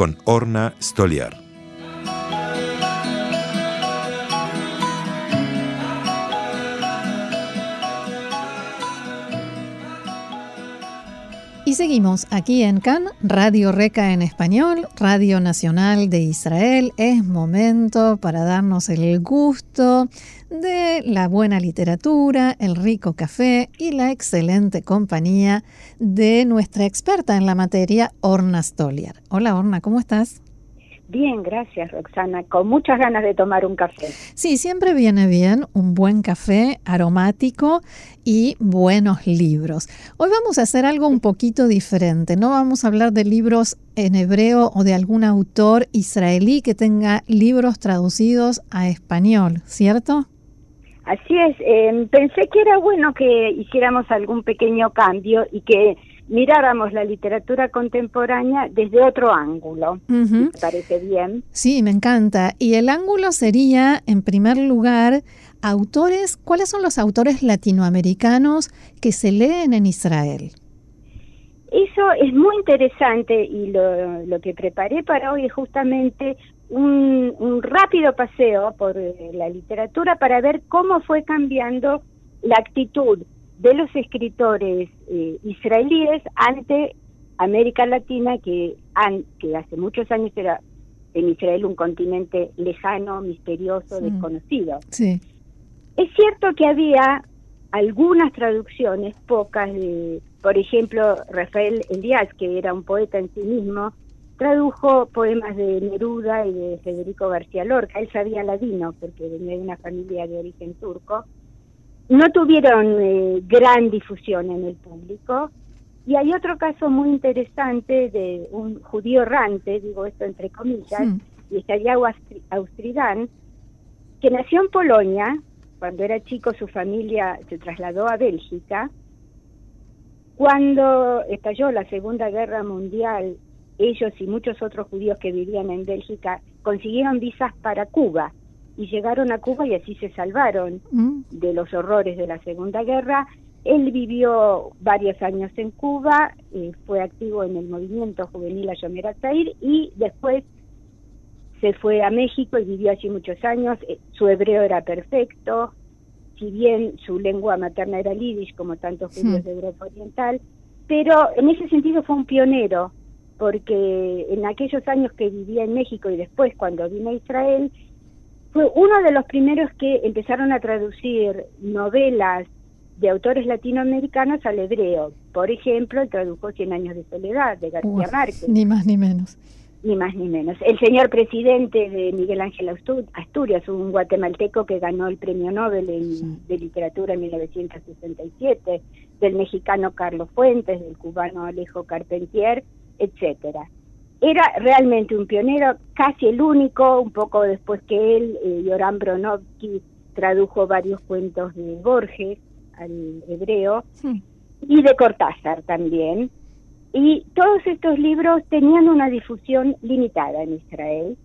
con Orna Stoliar. Y seguimos aquí en CAN, Radio Reca en español, Radio Nacional de Israel. Es momento para darnos el gusto de la buena literatura, el rico café y la excelente compañía de nuestra experta en la materia, Orna Stoliar. Hola Orna, ¿cómo estás? Bien, gracias Roxana, con muchas ganas de tomar un café. Sí, siempre viene bien un buen café aromático y buenos libros. Hoy vamos a hacer algo un poquito diferente, no vamos a hablar de libros en hebreo o de algún autor israelí que tenga libros traducidos a español, ¿cierto? Así es, eh, pensé que era bueno que hiciéramos algún pequeño cambio y que miráramos la literatura contemporánea desde otro ángulo. ¿Me parece bien? Sí, me encanta. Y el ángulo sería, en primer lugar, autores, ¿cuáles son los autores latinoamericanos que se leen en Israel? Eso es muy interesante y lo, lo que preparé para hoy es justamente un, un rápido paseo por eh, la literatura para ver cómo fue cambiando la actitud de los escritores eh, israelíes ante América Latina, que, que hace muchos años era en Israel un continente lejano, misterioso, desconocido. Sí. Es cierto que había algunas traducciones, pocas, de, por ejemplo, Rafael Elías, que era un poeta en sí mismo, tradujo poemas de Neruda y de Federico García Lorca. Él sabía ladino porque venía de una familia de origen turco no tuvieron eh, gran difusión en el público. Y hay otro caso muy interesante de un judío errante, digo esto entre comillas, y es Yago Austridán, que nació en Polonia, cuando era chico su familia se trasladó a Bélgica. Cuando estalló la Segunda Guerra Mundial, ellos y muchos otros judíos que vivían en Bélgica consiguieron visas para Cuba y llegaron a Cuba y así se salvaron mm. de los horrores de la Segunda Guerra. Él vivió varios años en Cuba, eh, fue activo en el movimiento juvenil Ayomer Zair y después se fue a México y vivió allí muchos años. Eh, su hebreo era perfecto, si bien su lengua materna era el yiddish, como tantos judíos de Europa Oriental, pero en ese sentido fue un pionero, porque en aquellos años que vivía en México y después cuando vino a Israel, fue uno de los primeros que empezaron a traducir novelas de autores latinoamericanos al hebreo. Por ejemplo, tradujo Cien años de soledad de García Márquez. Ni más ni menos. Ni más ni menos. El señor presidente de Miguel Ángel Asturias, un guatemalteco que ganó el premio Nobel de literatura en 1967, del mexicano Carlos Fuentes, del cubano Alejo Carpentier, etcétera era realmente un pionero, casi el único, un poco después que él, eh, Yoram Bronovsky tradujo varios cuentos de Borges al hebreo y de Cortázar también. Y todos estos libros tenían una difusión limitada en Israel.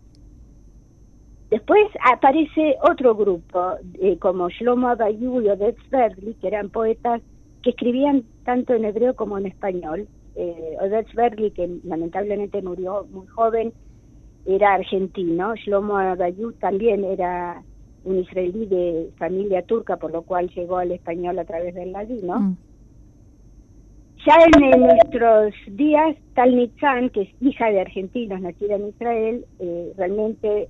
Después aparece otro grupo, eh, como Shlomo Abayu y Oded Sverdli, que eran poetas que escribían tanto en hebreo como en español, eh, Odette Berli, que lamentablemente murió muy joven, era argentino. Shlomo Abayut también era un israelí de familia turca, por lo cual llegó al español a través del ladino. Mm. Ya en, nuestros días, Tal Nitzan, que es hija de argentinos, nacida en Israel, eh, realmente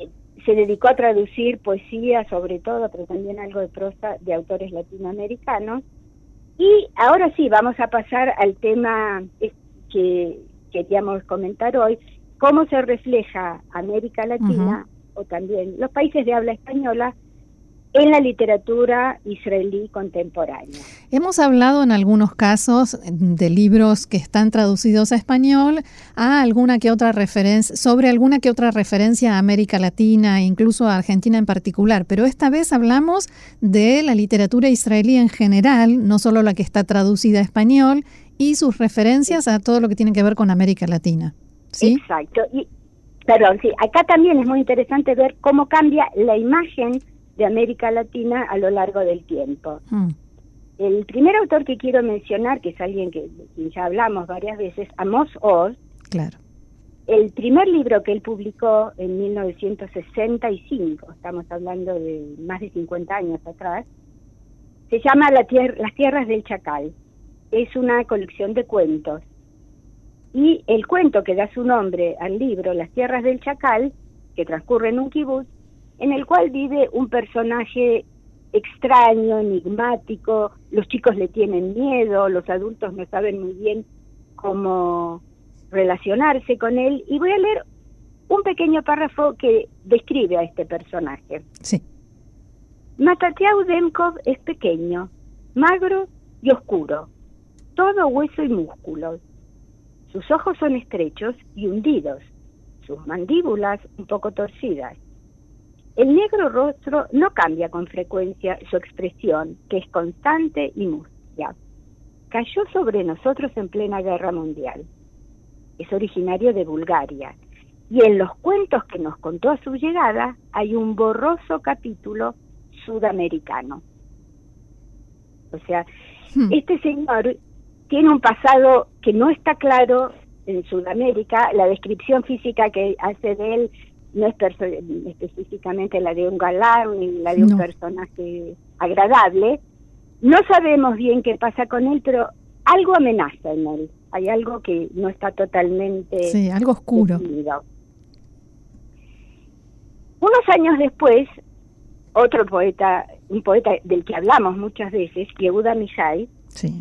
eh, se dedicó a traducir poesía, sobre todo, pero también algo de prosa de autores latinoamericanos. Y ahora sí, vamos a pasar al tema que queríamos comentar hoy, cómo se refleja América Latina o también los países de habla española en la literatura israelí contemporánea. Hemos hablado en algunos casos de libros que están traducidos a español a alguna que otra referencia, sobre alguna que otra referencia a América Latina, incluso a Argentina en particular, pero esta vez hablamos de la literatura israelí en general, no solo la que está traducida a español, y sus referencias a todo lo que tiene que ver con América Latina. ¿sí? Exacto. Y, perdón, sí, acá también es muy interesante ver cómo cambia la imagen de América Latina a lo largo del tiempo. Hmm. El primer autor que quiero mencionar, que es alguien que, ya hablamos varias veces, Amos Oz. Claro. El primer libro que él publicó en 1965, estamos hablando de más de 50 años atrás, se llama Las Tierras del Chacal. Es una colección de cuentos. Y el cuento que da su nombre al libro, Las Tierras del Chacal, que transcurre en un kibutz, en el cual vive un personaje extraño, enigmático, los chicos le tienen miedo, los adultos no saben muy bien cómo relacionarse con él, y voy a leer un pequeño párrafo que describe a este personaje. Sí. Matatiau Demkov es pequeño, magro y oscuro, todo hueso y músculos. Sus ojos son estrechos y hundidos, sus mandíbulas un poco torcidas el negro rostro no cambia con frecuencia su expresión, que es constante y mustia. Cayó sobre nosotros en plena guerra mundial. Es originario de Bulgaria y en los cuentos que nos contó a su llegada hay un borroso capítulo sudamericano. O sea, hmm. este señor tiene un pasado que no está claro en Sudamérica, la descripción física que hace de él no es específicamente la de un galán ni la de un personaje agradable. No sabemos bien qué pasa con él, pero algo amenaza en él. Hay algo que no está totalmente. Sí, algo oscuro. Unos años después, otro poeta, un poeta del que hablamos muchas veces, Yehuda Mishai,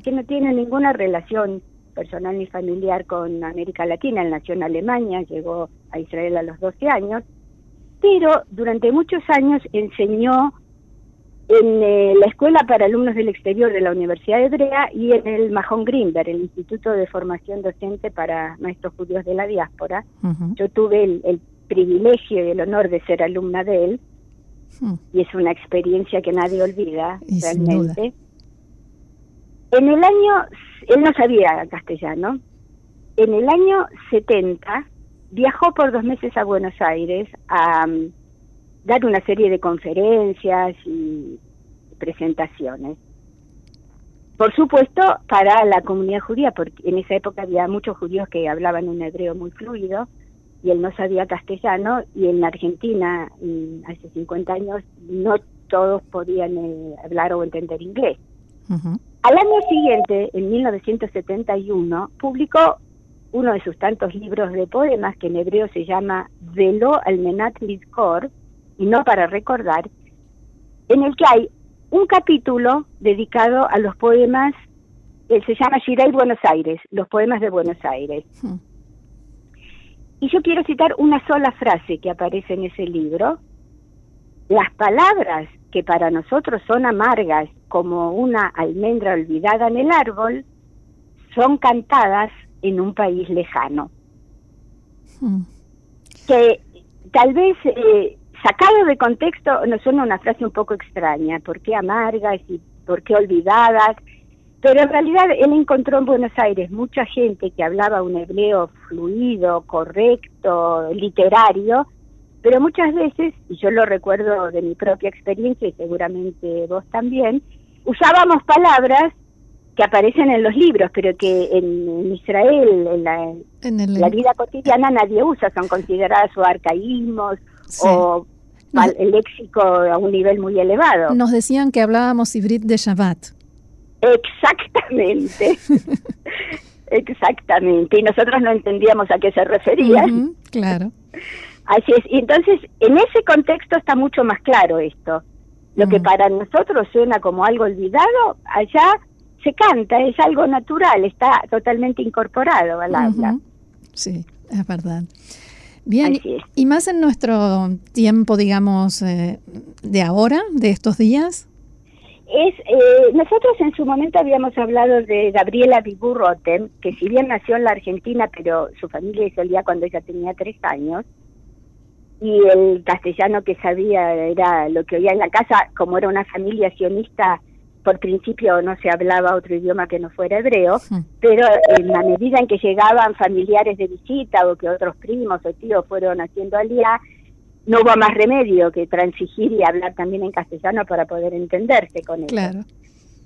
que no tiene ninguna relación personal ni familiar con América Latina, él nació en Alemania, llegó a Israel a los 12 años, pero durante muchos años enseñó en eh, la Escuela para Alumnos del Exterior de la Universidad Hebrea y en el Mahon Grimberg, el Instituto de Formación Docente para Maestros Judíos de la Diáspora. Yo tuve el, privilegio y el honor de ser alumna de él, y es una experiencia que nadie olvida realmente. En el año, él no sabía castellano, en el año 70 viajó por dos meses a Buenos Aires a um, dar una serie de conferencias y presentaciones. Por supuesto, para la comunidad judía, porque en esa época había muchos judíos que hablaban un hebreo muy fluido y él no sabía castellano y en Argentina hace 50 años no todos podían eh, hablar o entender inglés. Al año siguiente, en 1971, publicó uno de sus tantos libros de poemas, que en hebreo se llama Velo Almenat Lizkor, y no para recordar, en el que hay un capítulo dedicado a los poemas, él se llama Shirai Buenos Aires, los poemas de Buenos Aires. Hmm. Y yo quiero citar una sola frase que aparece en ese libro. Las palabras que para nosotros son amargas como una almendra olvidada en el árbol, son cantadas en un país lejano. Hmm. Que tal vez eh, sacado de contexto nos suena una frase un poco extraña, ¿por qué amargas y por qué olvidadas? Pero en realidad él encontró en Buenos Aires mucha gente que hablaba un hebreo fluido, correcto, literario, pero muchas veces, y yo lo recuerdo de mi propia experiencia y seguramente vos también, usábamos palabras que aparecen en los libros, pero que en, Israel, en, la, vida cotidiana, nadie usa, son consideradas o arcaísmos o el léxico a un nivel muy elevado. Nos decían que hablábamos hibrid de Shabbat. Exactamente. Exactamente. Y nosotros no entendíamos a qué se referían. claro. Así es. Y entonces, en ese contexto está mucho más claro esto. Lo que mm. para nosotros suena como algo olvidado, allá se canta, es algo natural, está totalmente incorporado al habla. Sí, es verdad. Bien, y más en nuestro tiempo, digamos, eh, de ahora, de estos días. Es, eh, nosotros en su momento habíamos hablado de Gabriela Bibu que si bien nació en la Argentina, pero su familia solía cuando ella tenía tres años, y el castellano que sabía era lo que oía en la casa, como era una familia sionista, por principio no se hablaba otro idioma que no fuera hebreo, pero en la medida en que llegaban familiares de visita o que otros primos o tíos fueron haciendo alía, no hubo más remedio que transigir y hablar también en castellano para poder entenderse con ellos. Claro.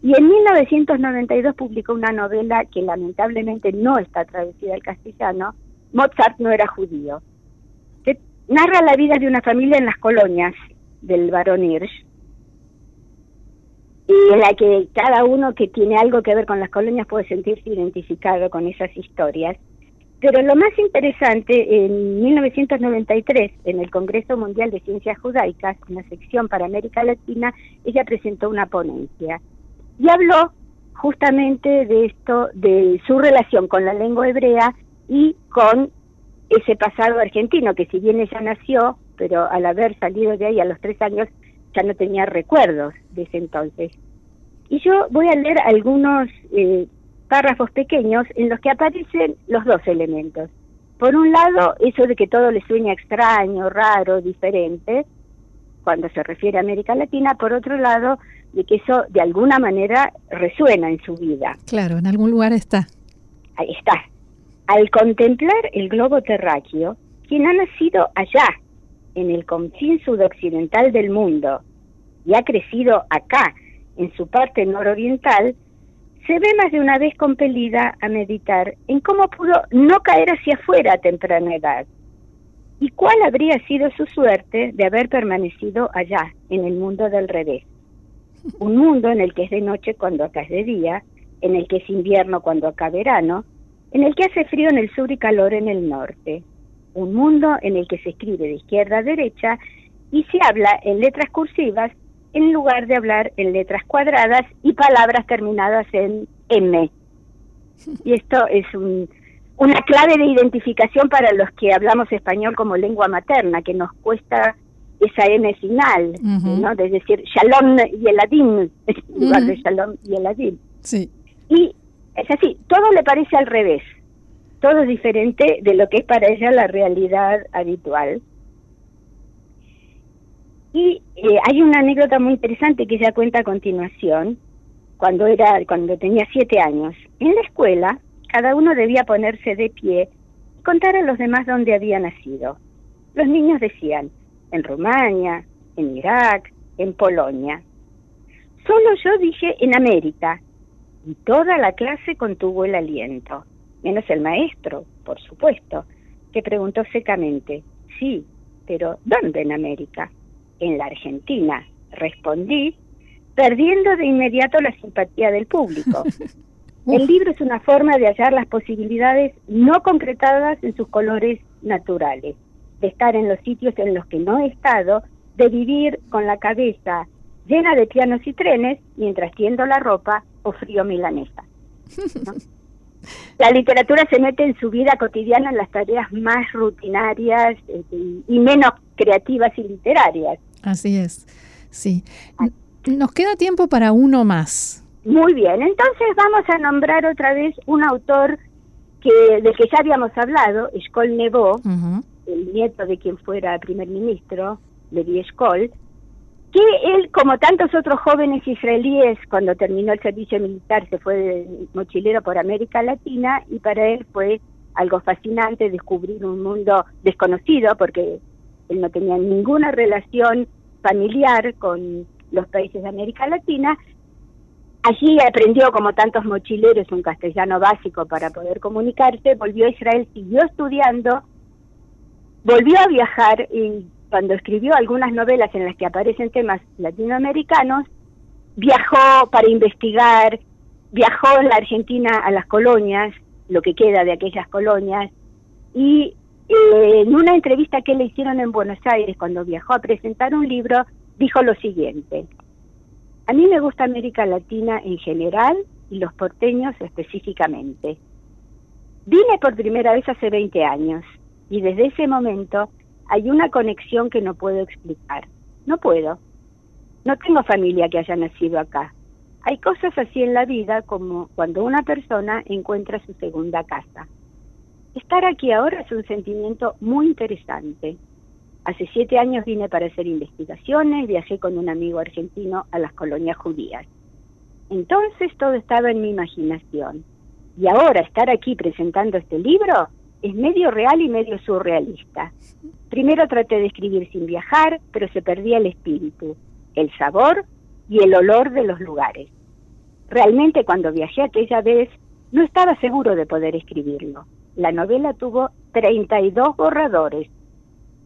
Y en 1992 publicó una novela que lamentablemente no está traducida al castellano, Mozart no era judío, narra la vida de una familia en las colonias del barón Hirsch, y en la que cada uno que tiene algo que ver con las colonias puede sentirse identificado con esas historias. Pero lo más interesante, en 1993, en el Congreso Mundial de Ciencias Judaicas, en la sección para América Latina, ella presentó una ponencia y habló justamente de esto, de su relación con la lengua hebrea y con ese pasado argentino, que si bien ella nació, pero al haber salido de ahí a los tres años, ya no tenía recuerdos de ese entonces. Y yo voy a leer algunos eh, párrafos pequeños en los que aparecen los dos elementos. Por un lado, eso de que todo le sueña extraño, raro, diferente, cuando se refiere a América Latina, por otro lado, de que eso de alguna manera resuena en su vida. Claro, en algún lugar está. Ahí está. Al contemplar el globo terráqueo, quien ha nacido allá, en el confín sudoccidental del mundo, y ha crecido acá, en su parte nororiental, se ve más de una vez compelida a meditar en cómo pudo no caer hacia afuera a temprana edad y cuál habría sido su suerte de haber permanecido allá, en el mundo del revés. Un mundo en el que es de noche cuando acá es de día, en el que es invierno cuando acá verano, en el que hace frío en el sur y calor en el norte. Un mundo en el que se escribe de izquierda a derecha y se habla en letras cursivas en lugar de hablar en letras cuadradas y palabras terminadas en M. Y esto es una clave de identificación para los que hablamos español como lengua materna, que nos cuesta esa M final, ¿no? De decir Shalom y Eladim, en lugar de Shalom y Eladim. Sí. Y es así, todo le parece al revés, todo es diferente de lo que es para ella la realidad habitual. Y eh, hay una anécdota muy interesante que ella cuenta a continuación, cuando, era, cuando tenía siete años. En la escuela, cada uno debía ponerse de pie y contar a los demás dónde había nacido. Los niños decían, en Rumania, en Irak, en Polonia. Solo yo dije en América, y toda la clase contuvo el aliento, menos el maestro, por supuesto, que preguntó secamente, sí, pero ¿dónde en América? en la Argentina. Respondí, perdiendo de inmediato la simpatía del público. El libro es una forma de hallar las posibilidades no concretadas en sus colores naturales, de estar en los sitios en los que no he estado, de vivir con la cabeza llena de pianos y trenes mientras tiendo la ropa o frío milanesa. La literatura se mete en su vida cotidiana en las tareas más rutinarias eh, y menos creativas y literarias. Así es, sí. Nos queda tiempo para uno más. Muy bien, entonces vamos a nombrar otra vez un autor que del que ya habíamos hablado, Eshkol Nebo, el nieto de quien fuera primer ministro, Levi Eshkol, que él, como tantos otros jóvenes israelíes, cuando terminó el servicio militar se fue mochilero por América Latina y para él fue algo fascinante descubrir un mundo desconocido porque él no tenía ninguna relación familiar con los países de América Latina. Allí aprendió, como tantos mochileros, un castellano básico para poder comunicarse, volvió a Israel, siguió estudiando, volvió a viajar y cuando escribió algunas novelas en las que aparecen temas latinoamericanos, viajó para investigar, viajó en la Argentina a las colonias, lo que queda de aquellas colonias, y eh, en una entrevista que le hicieron en Buenos Aires cuando viajó a presentar un libro, dijo lo siguiente, a mí me gusta América Latina en general y los porteños específicamente. Vine por primera vez hace 20 años Y desde ese momento hay una conexión que no puedo explicar. No puedo. No tengo familia que haya nacido acá. Hay cosas así en la vida como cuando una persona encuentra su segunda casa. Estar aquí ahora es un sentimiento muy interesante. Hace siete años vine para hacer investigaciones, viajé con un amigo argentino a las colonias judías. Entonces todo estaba en mi imaginación. Y ahora estar aquí presentando este libro es medio real y medio surrealista. Primero traté de escribir sin viajar, pero se perdía el espíritu, el sabor y el olor de los lugares. Realmente cuando viajé aquella vez no estaba seguro de poder escribirlo. La novela tuvo 32 borradores.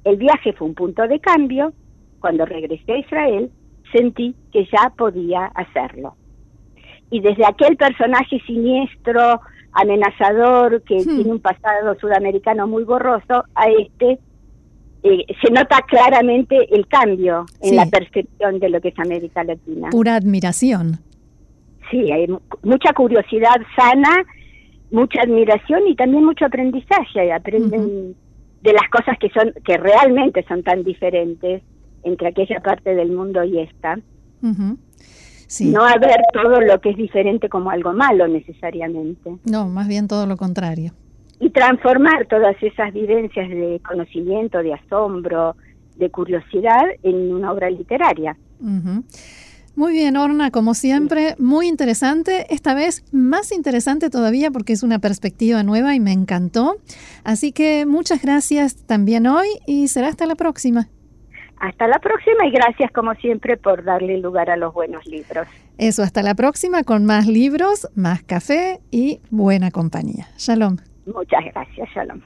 El viaje fue un punto de cambio. Cuando regresé a Israel sentí que ya podía hacerlo. Y desde aquel personaje siniestro, amenazador, que hmm. tiene un pasado sudamericano muy borroso, a este eh, se nota claramente el cambio en la percepción de lo que es América Latina. Pura admiración. Sí, hay mucha curiosidad sana, mucha admiración y también mucho aprendizaje. Aprenden de las cosas que son que realmente son tan diferentes entre aquella parte del mundo y esta. No a ver todo lo que es diferente como algo malo necesariamente. No, más bien todo lo contrario. Y transformar todas esas vivencias de conocimiento, de asombro, de curiosidad en una obra literaria. Muy bien, Orna, como siempre, muy interesante. Esta vez más interesante todavía porque es una perspectiva nueva y me encantó. Así que muchas gracias también hoy y será hasta la próxima. Hasta la próxima y gracias como siempre por darle lugar a los buenos libros. Eso, hasta la próxima con más libros, más café y buena compañía. Shalom. Muchas gracias, Shalom.